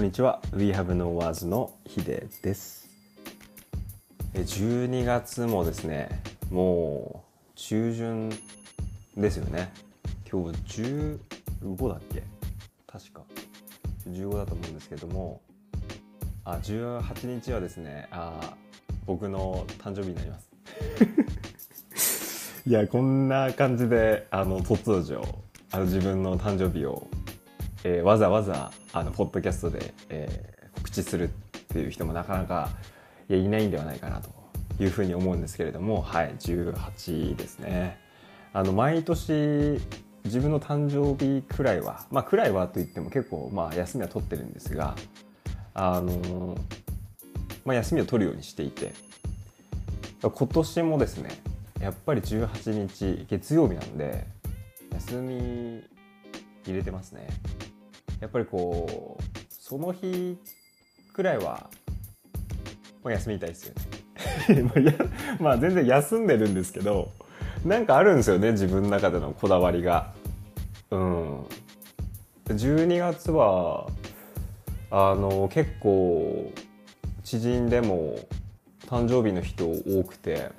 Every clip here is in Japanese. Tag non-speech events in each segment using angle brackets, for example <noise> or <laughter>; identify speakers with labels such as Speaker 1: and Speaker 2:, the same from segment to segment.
Speaker 1: こんにちは。We Have No Words のヒデです。12月もですねもう中旬ですよね。今日15だっけ？確か。15だと思うんですけども。あ18日はですねあ僕の誕生日になります。<laughs> いやこんな感じであの突如あの自分の誕生日をえー、わざわざあのポッドキャストで、えー、告知するっていう人もなかなかいやいないんではないかなというふうに思うんですけれどもはい18ですね。あの毎年自分の誕生日くらいはまあくらいはといっても結構まあ休みは取ってるんですがあのまあ休みを取るようにしていて今年もですねやっぱり18日月曜日なんで休み入れてますね。やっぱりこうその日くらいは、まあ、休みたいですよね。<laughs> まあ全然休んでるんですけどなんかあるんですよね自分の中でのこだわりが。うん。12月はあの結構知人でも誕生日の人多くて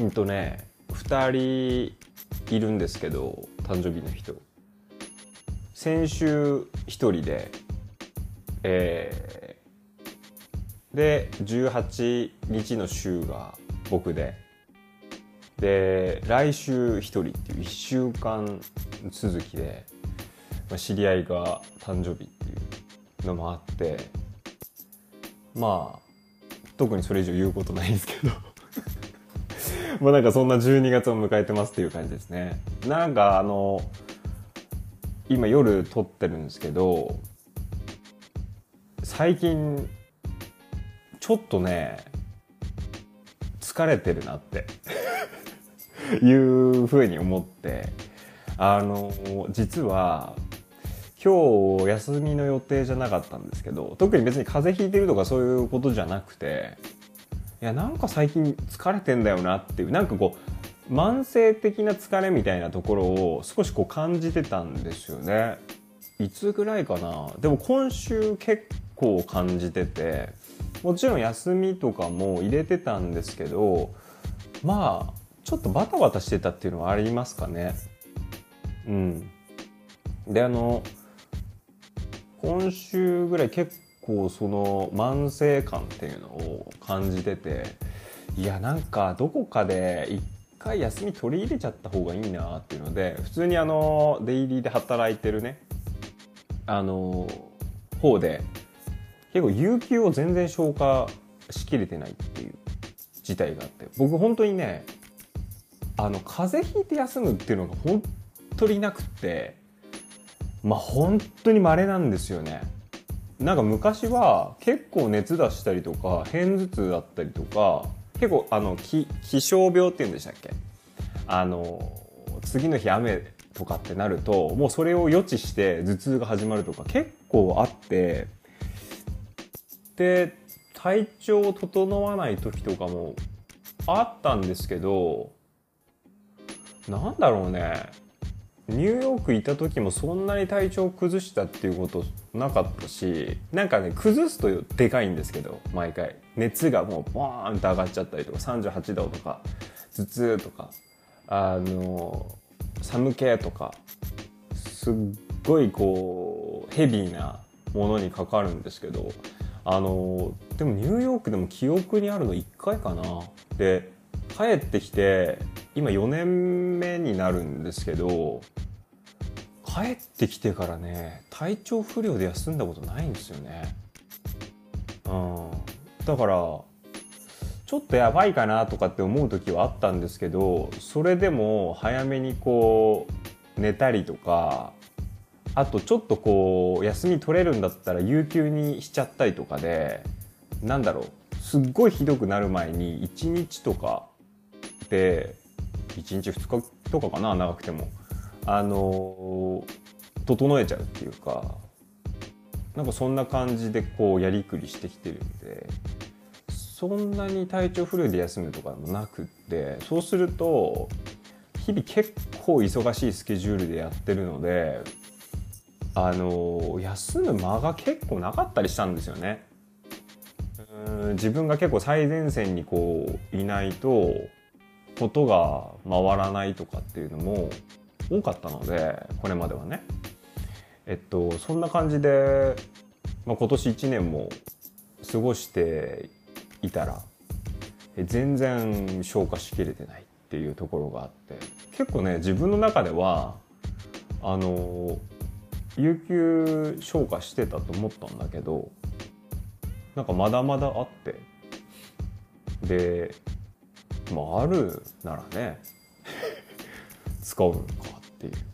Speaker 1: うんとね2人いるんですけど誕生日の人。先週1人で、えー、で18日の週が僕でで来週1人っていう1週間続きで、まあ、知り合いが誕生日っていうのもあってまあ特にそれ以上言うことないんですけど。<laughs> まあなんかそんな12月を迎えてますっていう感じですね。なんかあの今夜撮ってるんですけど最近ちょっとね疲れてるなって <laughs> いうふうに思ってあの実は今日休みの予定じゃなかったんですけど特に別に風邪ひいてるとかそういうことじゃなくていやなんか最近疲れてんだよなっていうなんかこう慢性的な疲れみたいなところを少しこう感じてたんですよね。いつぐらいかなでも今週結構感じててもちろん休みとかも入れてたんですけどまあちょっとバタバタしてたっていうのはありますかね。うん。であの今週ぐらい結構その慢性感っていうのを感じてていやなんかどこかで一回休み取り入れちゃった方がいいなっていうので普通にあのデイリーで働いてるねあの方で結構有給を全然消化しきれてないっていう事態があって僕本当にねあの風邪ひいて休むっていうのが本当になくってまあ本当に稀なんですよね。なんか昔は結構熱出したりとか片頭痛だったりとか結構あの気気象病っていうんでしたっけ？あの次の日雨とかってなるともうそれを予知して頭痛が始まるとか結構あってで体調を整わない時とかもあったんですけどなんだろうね。ニューヨークいた時もそんなに体調を崩したっていうことなかったしなんかね崩すとでかいんですけど毎回。熱がもうボーンと上がっちゃったりとか38度とか頭痛とかあの寒気とかすっごいこうヘビーなものにかかるんですけどあのでもニューヨークでも記憶にあるの1回かなで帰ってきて今4年目になるんですけど帰ってきてからね体調不良で休んだことないんですよね。うん、だからちょっとやばいかなとかって思う時はあったんですけどそれでも早めにこう寝たりとかあとちょっとこう休み取れるんだったら有給にしちゃったりとかでなんだろうすっごいひどくなる前に1日とかで1日2日とかかな長くても。あの整えちゃうっていうか。なんかそんな感じでこうやりくりしてきてるんでそんなに体調不良で休むとかもなくってそうすると日々結構忙しいスケジュールでやってるのであの休む間が結構なかったりしたんですよね。自分が結構最前線にこういないとことが回らないとかっていうのも多かったのでこれまではね。えっとそんな感じで、まあ、今年1年も過ごしていたら全然消化しきれてないっていうところがあって結構ね自分の中ではあの有給消化してたと思ったんだけどなんかまだまだあってでまああるならね <laughs> 使うのかっていう。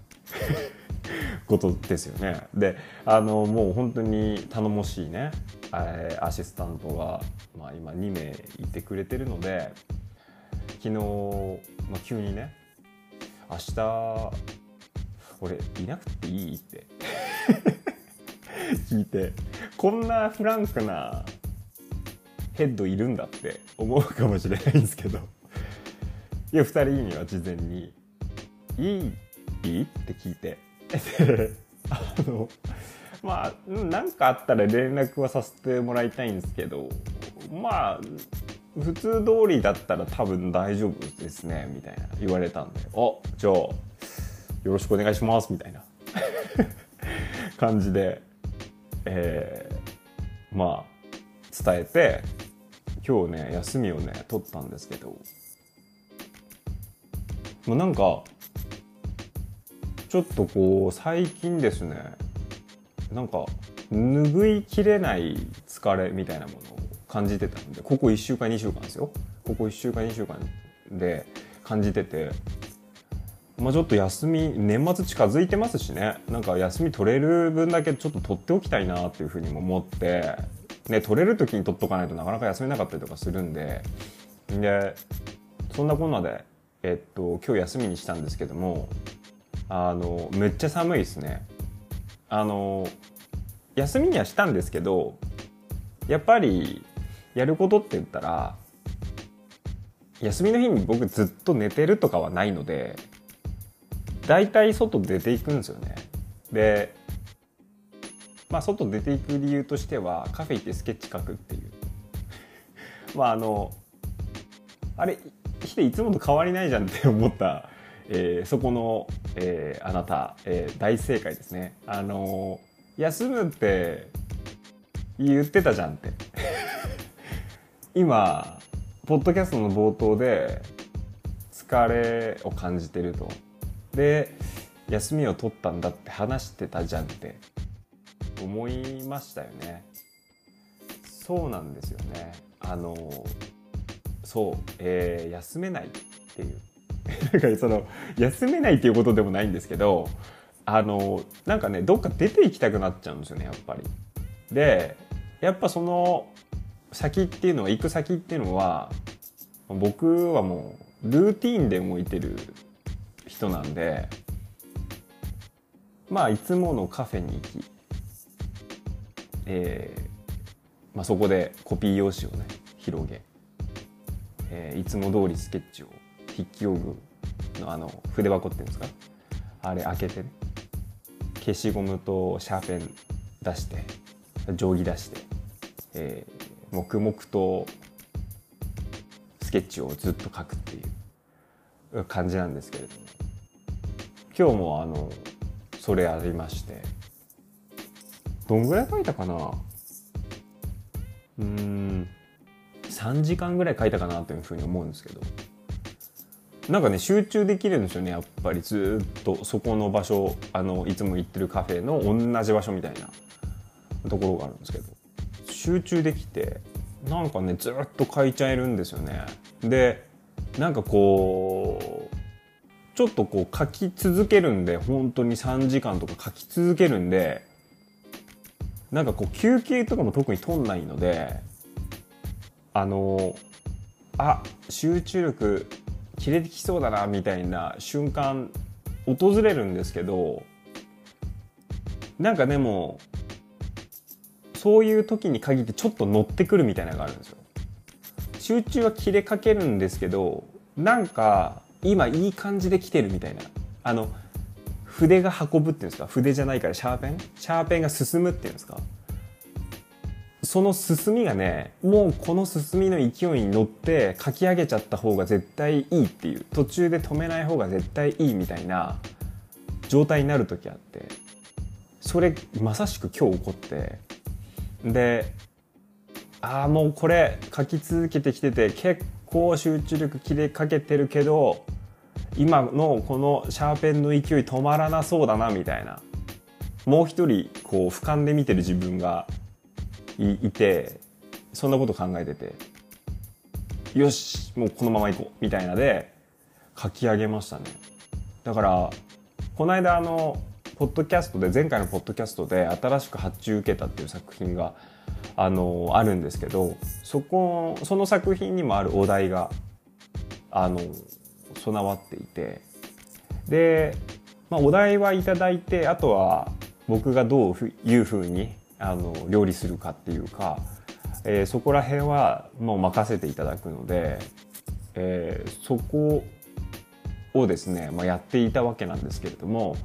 Speaker 1: ことですよね。であのもう本当に頼もしいねアシスタントが、まあ、今2名いてくれてるので昨日、まあ、急にね明日俺いなくていいって <laughs> 聞いてこんなフランクなヘッドいるんだって思うかもしれないんですけどいや2人には事前に「いい？いい?」って聞いて <laughs> あのまあ何かあったら連絡はさせてもらいたいんですけどまあ普通通りだったら多分大丈夫ですねみたいな言われたんで「あじゃあよろしくお願いします」みたいな <laughs> 感じで、えー、まあ伝えて今日ね休みをね取ったんですけどもうなんかちょっとこう最近ですねなんか拭いきれない疲れみたいなものを感じてたんでここ1週間2週間ですよ。ここ1週間2週間で感じててまあ、ちょっと休み年末近づいてますしね。なんか休み取れる分だけちょっと取っておきたいなっていうふうにも思って、ね、取れる時に取っとかないとなかなか休めなかったりとかするんででそんなこんなで、えっと、今日休みにしたんですけどもあのめっちゃ寒いですね。あの休みにはしたんですけどやっぱりやることって言ったら休みの日に僕ずっと寝てるとかはないので大体外出ていくんですよね。でまあ外出ていく理由としてはカフェ行ってスケッチ描くっていう <laughs> まああのあれヒデいつもと変わりないじゃんって思った、えー、そこの、えー、あなた、えー、大正解ですね。あの休むって言ってたじゃんって。<laughs> 今ポッドキャストの冒頭で疲れを感じてると。で休みを取ったんだって話してたじゃんって。思いましたよね。そうなんですよね。あのそう、えー、休めないっていう。<laughs> だかその休めないっていうことでもないんですけどあのなんかねどっか出ていきたくなっちゃうんですよねやっぱり。でやっぱその先っていうのは行く先っていうのは僕はもうルーティンで動いてる人なんでまあいつものカフェに行き、えーまあ、そこでコピー用紙をね広げ、えー、いつも通りスケッチを筆記用具のあの筆箱っていうんですか？あれ開けて消しゴムとシャーペン出して定規出して、えー、黙々とスケッチをずっと描くっていう感じなんですけれども。今日もあのそれありましてどんぐらい書いたかな？うん3時間ぐらい書いたかなというふうに思うんですけど。なんかね集中できるんですよねやっぱりずっとそこの場所あのいつも行ってるカフェの同じ場所みたいなところがあるんですけど集中できてなんかねずっと書いちゃえるんですよね。でなんかこうちょっとこう書き続けるんで本当に3時間とか書き続けるんでなんかこう休憩とかも特に取んないのであのあ集中力切れてきそうだなみたいな瞬間訪れるんですけどなんかでもそういう時に限ってちょっと乗ってくるみたいなのがあるんですよ。集中は切れかけるんですけどなんか今いい感じで来てるみたいな。あの筆が運ぶっていうんですか？筆じゃないからシャーペン？シャーペンが進むっていうんですか？その進みがねもうこの進みの勢いに乗って書き上げちゃった方が絶対いいっていう途中で止めない方が絶対いいみたいな状態になる時あってそれまさしく今日起こってでああもうこれ書き続けてきてて結構集中力切れかけてるけど今のこのシャーペンの勢い止まらなそうだなみたいな。もう一人こう俯瞰で見てる自分がいてそんなこと考えててよしもうこのまま行こうみたいなで書き上げましたね。だからこの間あのポッドキャストで前回のポッドキャストで新しく発注受けたっていう作品があのあるんですけどそこその作品にもあるお題があの備わっていてで、まあ、お題はいただいてあとは僕がどういうふうにあの料理するかっていうか、えー、そこら辺はもう任せていただくので、えー、そこをですね、まあ、やっていたわけなんですけれども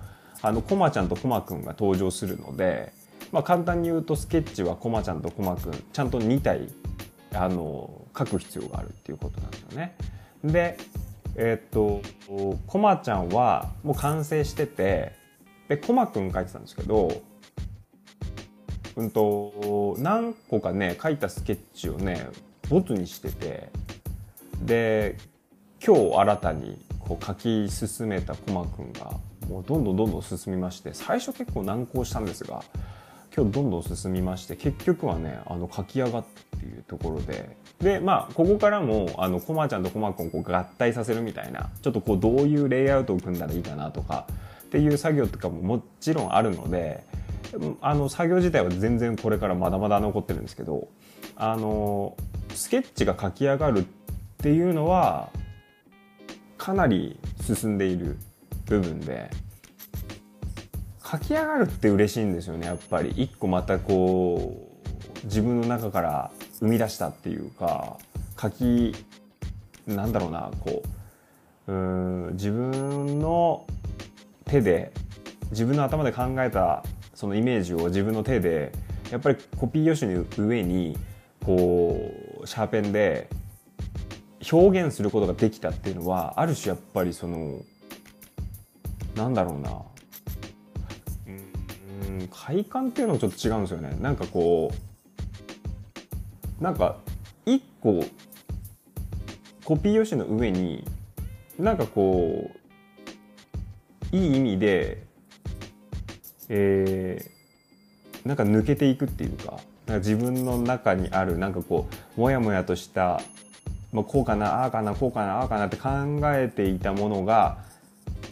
Speaker 1: あのコマちゃんとコマくんが登場するので、まあ、簡単に言うとスケッチはコマちゃんとコマくんちゃんと2体あの書く必要があるっていうことなんですよね。でえー、っとコマちゃんはもう完成しててでコマくん書いてたんですけどうんと何個かね書いたスケッチをねボツにしててで今日新たにこう書き進めたコマくんがもうどんどんどんどん進みまして最初結構難航したんですが今日どんどん進みまして結局はねあの書き上がっていうところででまあここからもあのコマちゃんとコマくんを合体させるみたいなちょっとこうどういうレイアウトを組んだらいいかなとかっていう作業とかももちろんあるのであの作業自体は全然これからまだまだ残ってるんですけどあのスケッチが書き上がるっていうのはかなり進んでいる部分で書き上がるって嬉しいんですよねやっぱり。一個またこう自分の中から生み出したっていうか書きなんだろうなこううん自分の手で自分の頭で考えたそのイメージを自分の手でやっぱりコピー用紙の上にこうシャーペンで表現することができたっていうのはある種やっぱりそのなんだろうな。うん快感っていうのもちょっと違うんですよね。なんかこうなんか一個コピー用紙の上になんかこういい意味でえー、なんか抜けていくっていうかなんか自分の中にあるなんかこうモヤモヤとした、まあ、こうかなああかなこうかなああかなって考えていたものが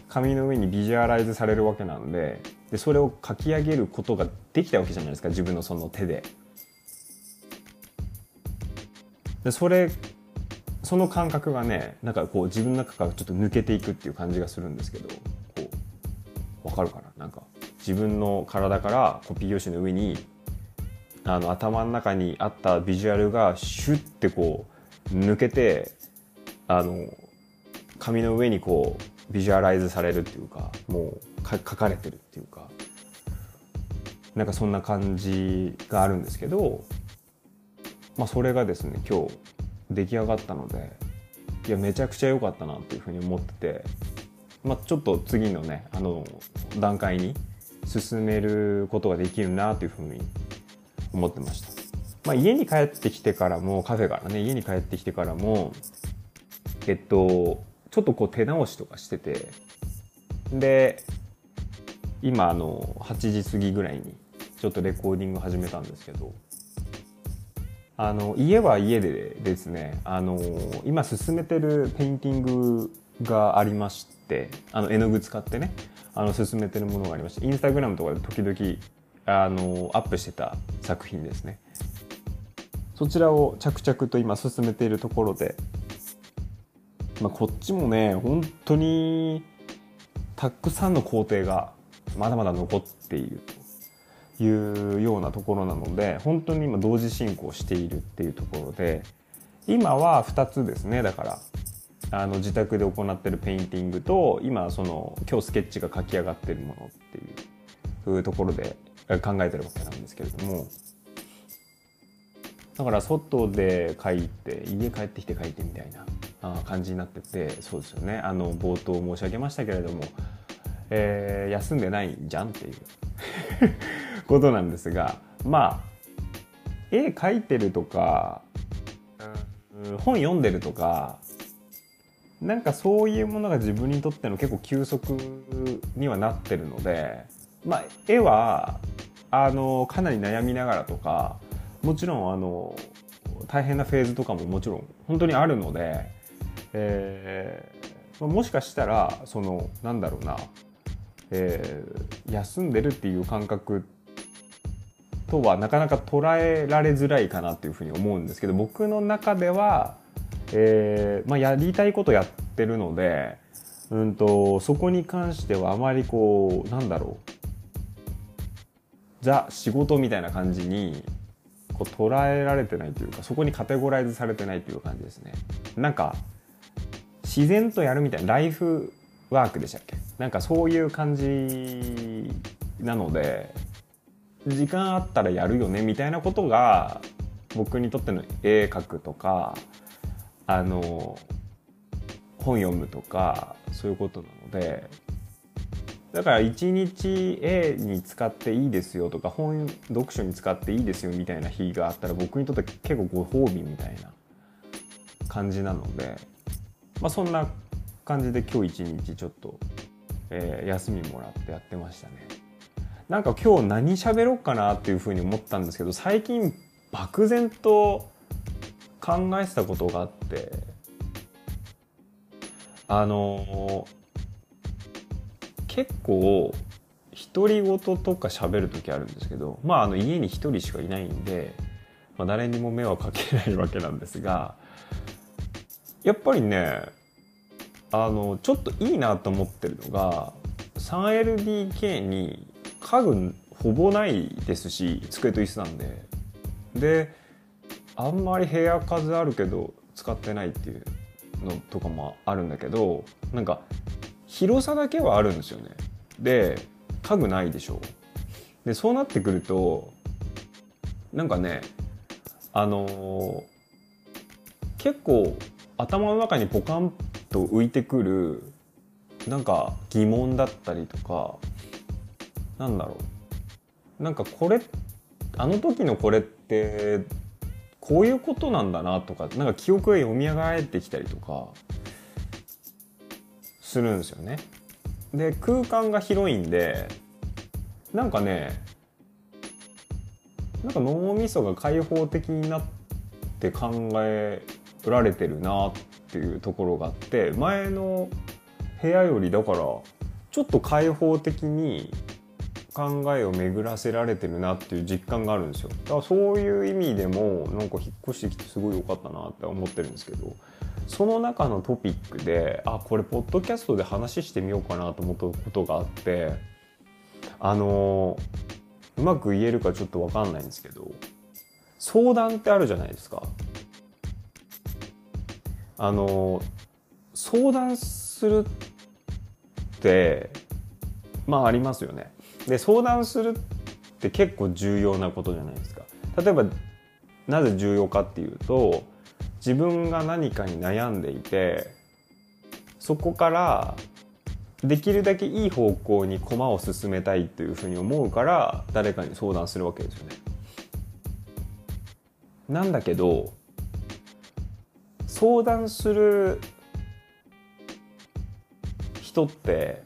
Speaker 1: 紙の上にビジュアライズされるわけなのででそれを書き上げることができたわけじゃないですか自分のその手で。でそれその感覚がねなんかこう自分の中からちょっと抜けていくっていう感じがするんですけどこうわかるかななんか自分の体からコピー用紙の上にあの頭の中にあったビジュアルがシュッてこう抜けてあの紙の上にこうビジュアライズされるっていうかもう書かれてるっていうか。なんかそんな感じがあるんですけど、まあ、それがですね今日出来上がったのでいやめちゃくちゃ良かったなっていうふうに思ってて、まあ、ちょっと次のねあの段階に進めることができるなというふうに思ってました。まあ、家に帰ってきてからもカフェからね家に帰ってきてからもえっとちょっとこう手直しとかしててで今あの8時過ぎぐらいにちょっとレコーディング始めたんですけどあの家は家でですねあの今進めてるペインティングがありましてあの絵の具使ってねあの進めてるものがありましてインスタグラムとかで時々あのアップしてた作品ですね。そちらを着々と今進めているところで、まあ、こっちもね本当にたくさんの工程がまだまだ残っているというようなところなので本当に今同時進行しているっていうところで今は2つですねだから。あの自宅で行ってるペインティングと今その今日スケッチが描き上がってるものっていうところで考えてるわけなんですけれども。だから外で描いて家帰ってきて描いてみたいな感じになっててそうですよね。あの冒頭申し上げましたけれども、えー、休んでないじゃんっていう。<laughs> ことなんですがまあ絵描いてるとか本読んでるとかなんかそういうものが自分にとっての結構休息にはなってるので、まあ、絵はあのかなり悩みながらとかもちろんあの大変なフェーズとかももちろん本当にあるので、えー、もしかしたらそのなんだろうな、えー、休んでるっていう感覚とはなかなか捉えられづらいかなっていうふうに思うんですけど僕の中ではえーまあ、やりたいことやってるので、うんと、そこに関してはあまりこうなんだろう。ザ仕事みたいな感じにこう捉えられてないというかそこにカテゴライズされてないという感じですね。なんか自然とやるみたいなライフワークでしたっけ？なんかそういう感じなので時間あったらやるよねみたいなことが僕にとっての絵描くとかあの本読むとかそういうことなのでだから1日 A に使っていいですよとか本読書に使っていいですよみたいな日があったら僕にとって結構ご褒美みたいな感じなので、まあ、そんな感じで今日一日ちょっと、えー、休みもらってやってましたね。なんか今日何喋ろうかなっていうふうに思ったんですけど最近漠然と考えてたことがあってあの結構独り言とか喋る時あるんですけどまああの家に一人しかいないんで、まあ、誰にも迷惑かけないわけなんですがやっぱりねあのちょっといいなと思ってるのが 3LDK に家具ほぼないですし机と椅子なんで。であんまり部屋数あるけど使ってないっていうのとかもあるんだけどなんか広さだけはあるんですよね。で家具ないでしょ。でそうなってくるとなんかねあのー、結構頭の中にポカンと浮いてくるなんか疑問だったりとかなんだろう。なんかこれあの時のこれってこういうことなんだなとかなんか記憶が読み上がってきたりとかするんですよね。で空間が広いんでなんかねなんか脳みそが開放的になって考えられてるなっていうところがあって前の部屋よりだからちょっと開放的に考えを巡らせられてるなっていう実感があるんですよだからそういう意味でもなんか引っ越してきてすごい良かったなって思ってるんですけどその中のトピックであこれポッドキャストで話してみようかなと思ったことがあってあのうまく言えるかちょっと分かんないんですけど相談ってあるじゃないですか。あの相談するってまあありますよね。で相談するって結構重要なことじゃないですか。例えばなぜ重要かっていうと自分が何かに悩んでいてそこからできるだけいい方向に駒を進めたいというふうに思うから誰かに相談するわけですよね。なんだけど相談する人って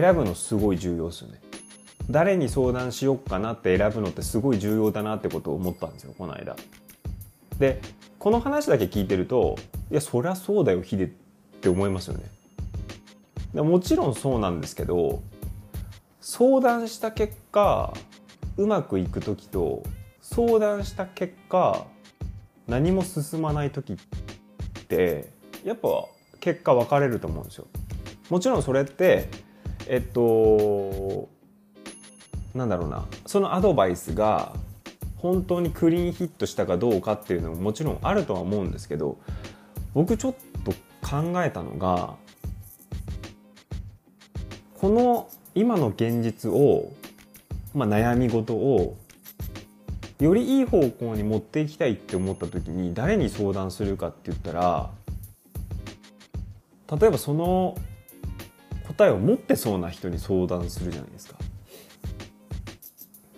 Speaker 1: 選ぶのすごい重要ですよね。誰に相談しようかなって選ぶのってすごい重要だなってことを思ったんですよこの間。でこの話だけ聞いてるといやそりゃそうだよヒデって思いますよね。でもちろんそうなんですけど相談した結果うまくいく時と相談した結果何も進まない時ってやっぱ結果分かれると思うんですよ。もちろんそれってえっとなんだろうな。そのアドバイスが本当にクリーンヒットしたかどうかっていうのももちろんあるとは思うんですけど僕ちょっと考えたのがこの今の現実を、まあ、悩み事をよりいい方向に持っていきたいって思った時に誰に相談するかって言ったら例えばその答えを持ってそうな人に相談するじゃないですか。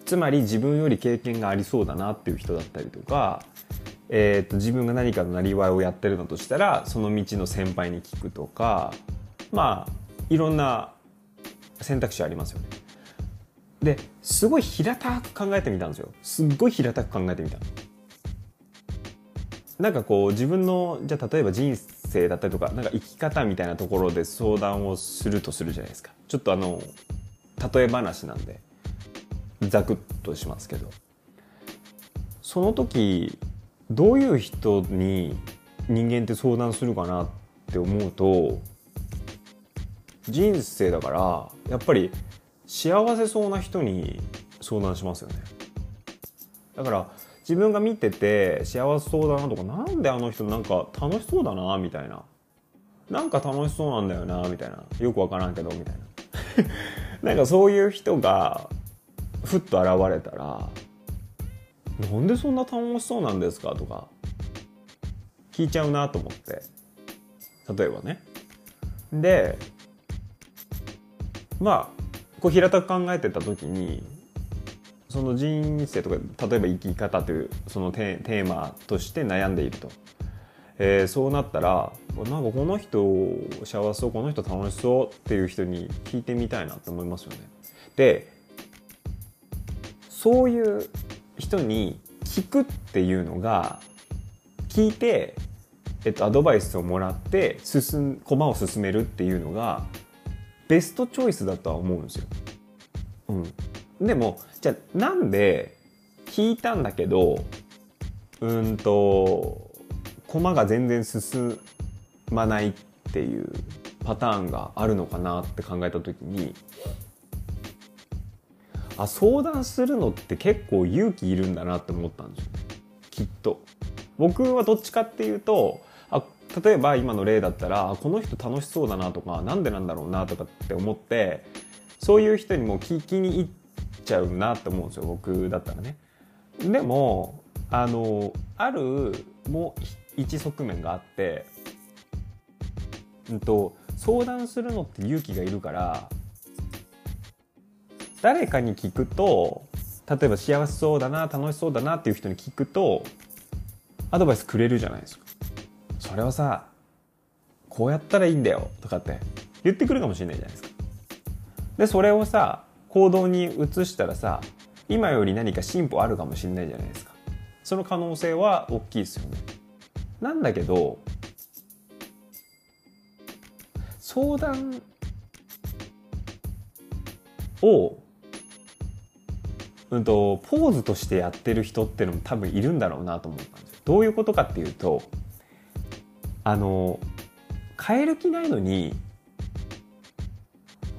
Speaker 1: つまり自分より経験がありそうだなっていう人だったりとか、えーと、自分が何かのなりわいをやってるのとしたらその道の先輩に聞くとかまあいろんな選択肢ありますよね。ですごい平たく考えてみたんですよ。すっごい平たく考えてみた。なんかこう自分のじゃあ例えば人生だったりとかなんか生き方みたいなところで相談をするとするじゃないですか。ちょっとあの例え話なんでザクッとしますけどその時どういう人に人間って相談するかなって思うと人生だからやっぱり幸せそうな人に相談しますよねだから自分が見てて幸せそうだなとかなんであの人なんか楽しそうだなみたいな。なんか楽しそうなんだよなみたいな。よくわからんけどみたいな。<laughs> なんかそういう人がふっと現れたら「なんでそんな楽しそうなんですか?」とか聞いちゃうなと思って。例えばね。でまあこう平たく考えてた時にその人生とか例えば生き方というそのテーマとして悩んでいると、えー、そうなったらなんかこの人幸せそうこの人楽しそうっていう人に聞いてみたいなって思いますよね。でそういう人に聞くっていうのが聞いて、えっと、アドバイスをもらって進駒を進めるっていうのがベストチョイスだとは思うんですよ。うん、でもじゃあなんで聞いたんだけどうんと駒が全然進まないっていうパターンがあるのかなって考えた時にあ相談するのって結構勇気いるんだなって思ったんですよきっと。僕はどっちかっていうとあ例えば今の例だったらこの人楽しそうだなとかなんでなんだろうなとかって思ってそういう人にも聞きに行ってちゃうなって思うんですよ僕だったらね。でもあのあるもう一側面があって、うんと、相談するのって勇気がいるから誰かに聞くと例えば幸せそうだな楽しそうだなっていう人に聞くとアドバイスくれるじゃないですか。それはさこうやったらいいんだよとかって言ってくるかもしれないじゃないですか。でそれをさ行動に移したらさ今より何か進歩あるかもしれないじゃないですか。その可能性は大きいですよね。なんだけど相談をうんとポーズとしてやってる人ってのも多分いるんだろうなと思ったんですよ。どういうことかっていうとあの変える気ないのに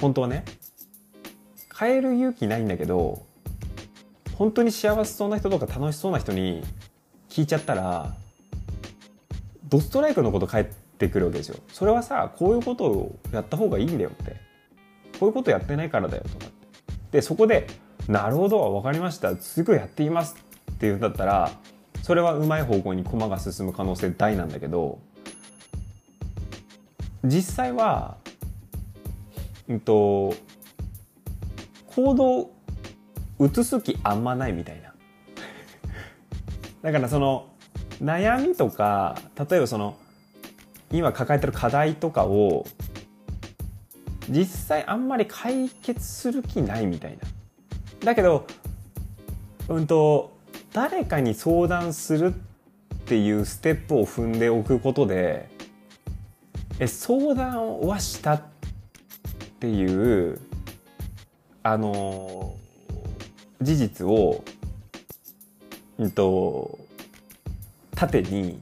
Speaker 1: 本当はね変える勇気ないんだけど本当に幸せそうな人とか楽しそうな人に聞いちゃったらドストライクのこと返ってくるわけですよ。それはさこういうことをやった方がいいんだよって。こういうことやってないからだよとかでそこで「なるほど分かりました。すぐやっています」って言うんだったらそれはうまい方向に駒が進む可能性大なんだけど実際は、うんと、行動移す気あんまないみたいな。<laughs> だからその悩みとか例えばその今抱えてる課題とかを実際あんまり解決する気ないみたいな。だけどうんと誰かに相談するっていうステップを踏んでおくことでえ相談はしたっていうあの事実を、うんと、縦に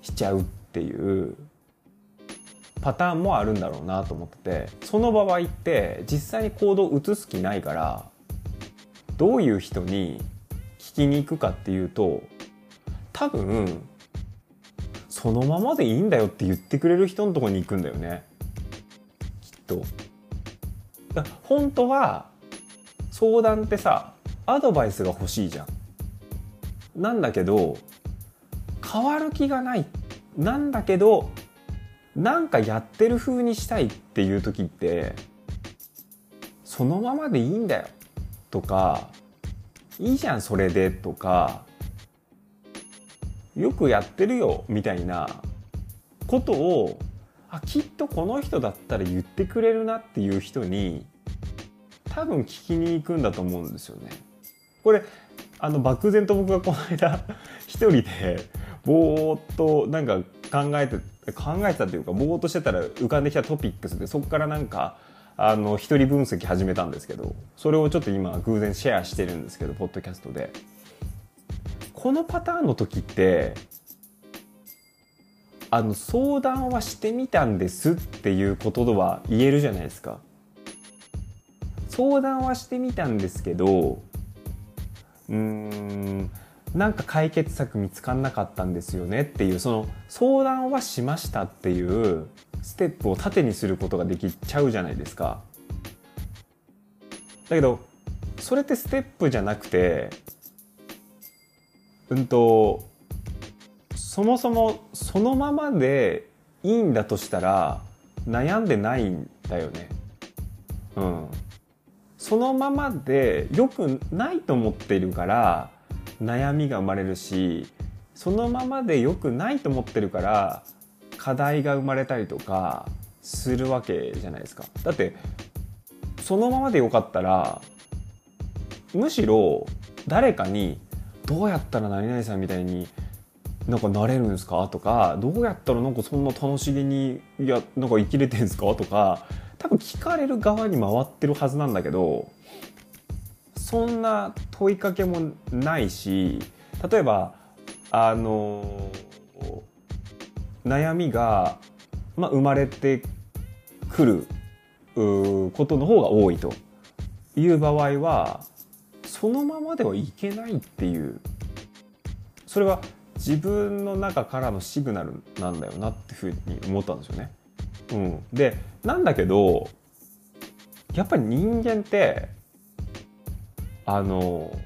Speaker 1: しちゃうっていうパターンもあるんだろうなと思っててその場合って実際に行動を移す気ないからどういう人に聞きに行くかっていうと多分そのままでいいんだよって言ってくれる人のとこに行くんだよねきっと。本当は相談ってさアドバイスが欲しいじゃん。なんだけど変わる気がない。なんだけどなんかやってる風にしたいっていう時ってそのままでいいんだよ。とかいいじゃんそれで。とかよくやってるよみたいなことをあきっとこの人だったら言ってくれるなっていう人に多分聞きに行くんだと思うんですよね。これあの漠然と僕がこの間 <laughs> 一人でぼーっとなんか考えて考えてたというかぼーっとしてたら浮かんできたトピックスでそこからなんかあの一人分析始めたんですけどそれをちょっと今偶然シェアしてるんですけどポッドキャストでこのパターンの時ってあの相談はしてみたんですっていうことは言えるじゃないですか相談はしてみたんですけどうーんなんか解決策見つかんなかったんですよねっていうその相談はしましたっていうステップを縦にすることができちゃうじゃないですか。だけどそれってステップじゃなくてうんとそもそもそのままでいいんだとしたら悩んでないんだよね。うん。そのままで良くないと思っているから悩みが生まれるしそのままで良くないと思ってるから課題が生まれたりとかするわけじゃないですか。だってそのままでよかったらむしろ誰かにどうやったら何々さんみたいになんかなれるんですか？とかどうやったらなんかそんな楽しげにいやなんか生きれてんですか？とか多分聞かれる側に回ってるはずなんだけどそんな問いかけもないし例えばあの悩みが、まあ、生まれてくることの方が多いと。いう場合はそのままではいけないっていう。それは自分の中からのシグナルなんだよなっていうふうに思ったんですよね。うん、でなんだけどやっぱり人間ってあの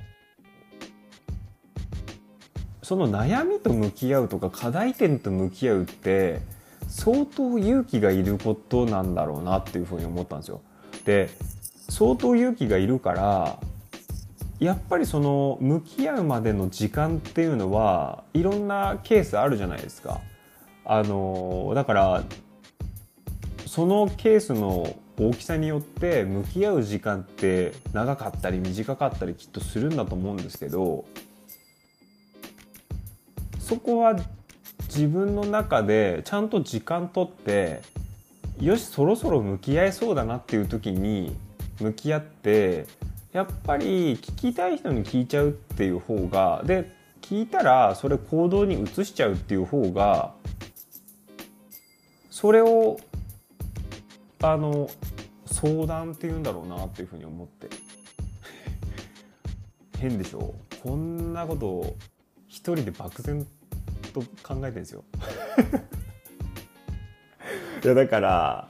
Speaker 1: その悩みと向き合うとか課題点と向き合うって相当勇気がいることなんだろうなっていうふうに思ったんですよ。で相当勇気がいるからやっぱりその向き合うまでの時間っていうのはいろんなケースあるじゃないですか。あのだからそのケースの大きさによって向き合う時間って長かったり短かったりきっとするんだと思うんですけどそこは自分の中でちゃんと時間とってよしそろそろ向き合えそうだなっていう時に向き合ってやっぱり聞きたい人に聞いちゃうっていう方がで聞いたらそれ行動に移しちゃうっていう方がそれをあの相談って言うんだろうなっていうふうに思って。<laughs> 変でしょこんなこと一人で漠然と考えてんですよ。<laughs> いやだから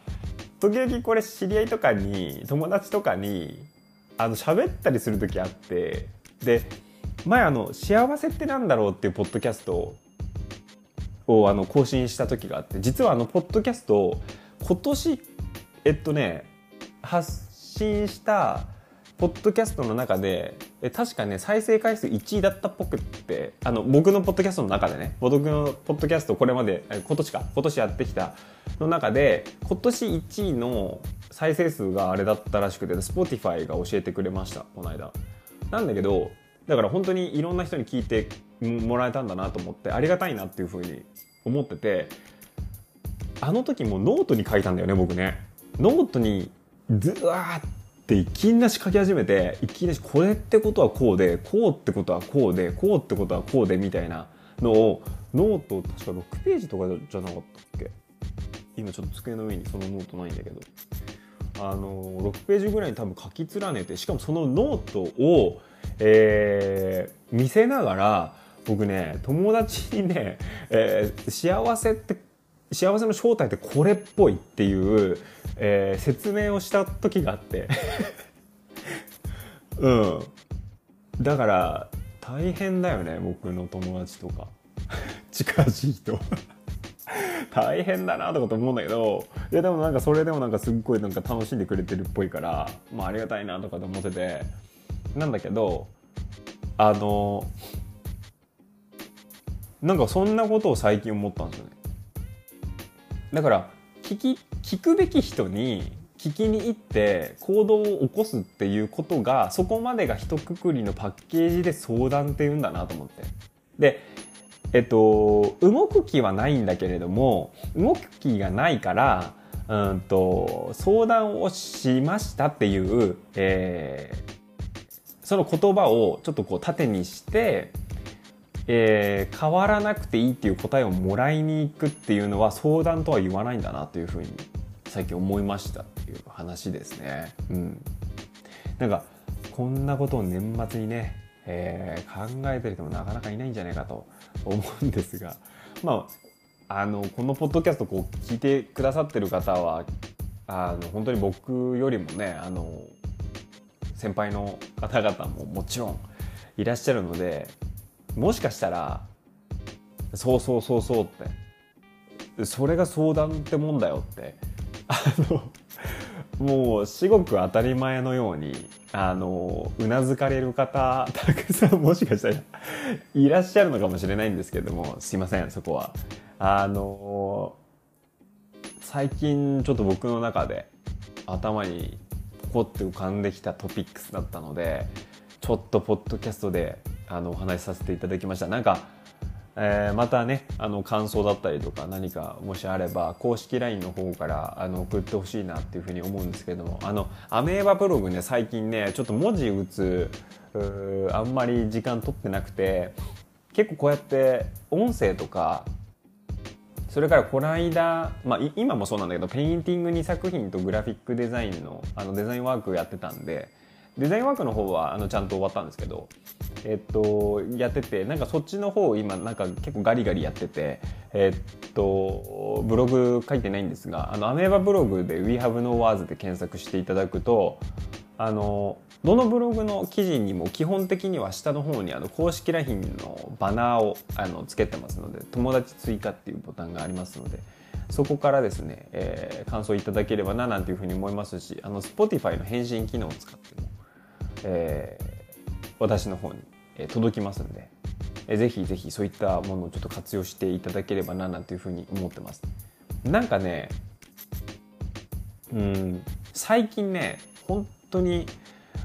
Speaker 1: 時々これ知り合いとかに友達とかにあの喋ったりする時あってで前あの「幸せってなんだろう?」っていうポッドキャストをあの更新した時があって実はあのポッドキャスト今年えっとね発信したポッドキャストの中でえ確かね再生回数1位だったっぽくってあの僕のポッドキャストの中でね僕のポッドキャストこれまで今年か今年やってきたの中で今年1位の再生数があれだったらしくて Spotify が教えてくれましたこの間。なんだけどだから本当にいろんな人に聞いてもらえたんだなと思ってありがたいなっていうふうに思っててあの時もノートに書いたんだよね僕ね。ノートにずわーっていきなし書き始めていきなしこれってことはこうでこうってことはこうでこうってことはこうでみたいなのをノート確か6ページとかじゃなかったっけ？今ちょっと机の上にそのノートないんだけど。あの6ページぐらいに多分書き連ねてしかもそのノートを、えー、見せながら僕ね友達にね、えー、幸せって幸せの正体ってこれっぽいっていう、えー、説明をした時があって。<laughs> うん。だから大変だよね僕の友達とか。<laughs> 近しい人。<laughs> 大変だなとかと思うんだけど。いやでもなんかそれでもなんかすっごいなんか楽しんでくれてるっぽいからまあありがたいなとかと思ってて。なんだけどあのなんかそんなことを最近思ったんですよね。だから聞き聞くべき人に聞きに行って行動を起こすっていうことがそこまでが一括りのパッケージで相談って言うんだなと思って。でえっと動く気はないんだけれども動く気がないからうんと相談をしましたっていう、えー、その言葉をちょっとこう縦にしてえー、変わらなくていいっていう答えをもらいに行くっていうのは相談とは言わないんだなというふうに最近思いましたっていう話ですね。うん、なんかこんなことを年末にね、えー、考えてる人もなかなかいないんじゃないかと思うんですがまああのこのポッドキャストこう聞いてくださってる方はあの本当に僕よりもねあの先輩の方々ももちろんいらっしゃるのでもしかしたらそうそうそうそうってそれが相談ってもんだよってあのもう至極当たり前のようにあのうなずかれる方たくさんもしかしたらいらっしゃるのかもしれないんですけどもすいませんそこは。あの最近ちょっと僕の中で頭にポコって浮かんできたトピックスだったのでちょっとポッドキャストであのお話しさせていただきました。なんか、えー、またねあの感想だったりとか何かもしあれば公式 LINE の方からあの送ってほしいなっていうふうに思うんですけどもあのアメーバブログね最近ねちょっと文字打つあんまり時間取ってなくて結構こうやって音声とかそれからこの間、まあ、今もそうなんだけどペインティング2作品とグラフィックデザインのあのデザインワークやってたんでデザインワークの方はあのちゃんと終わったんですけど、えっと、やっててなんかそっちの方今なんか結構ガリガリやってて、えっと、ブログ書いてないんですがあのアメーバブログで「WeHaveNoWords」で検索していただくとあのどのブログの記事にも基本的には下の方にあの公式 LINE のバナーをあのつけてますので友達追加っていうボタンがありますのでそこからですね、えー、感想いただければななんていうふうに思いますしあの Spotify の返信機能を使ってもえー、私の方に届きますんで、えー、ぜひぜひそういったものをちょっと活用していただければななんていうふうに思ってます。なんかねうん最近ね本当に、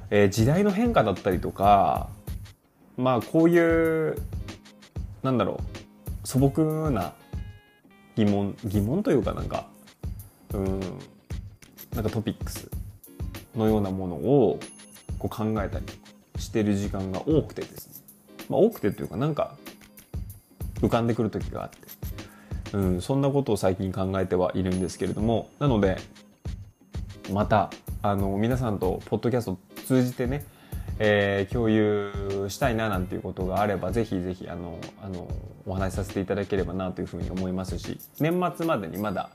Speaker 1: えー、時代の変化だったりとかまあこういうなんだろう素朴な疑問疑問というかなんかうんなんかトピックスのようなものをこう考えたりしてる時間が多くてですね、まあ、多くてというかなんか浮かんでくる時があって、うん、そんなことを最近考えてはいるんですけれども。なのでまたあの皆さんとポッドキャストを通じてね、えー、共有したいななんていうことがあればぜひぜひあのあのお話しさせていただければなというふうに思いますし年末までにまだ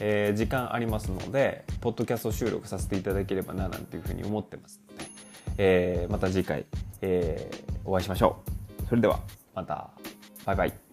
Speaker 1: えー、時間ありますのでポッドキャスト収録させていただければななんていうふうに思ってますので。えー、また次回、えー、お会いしましょう。それではまたバイバイ。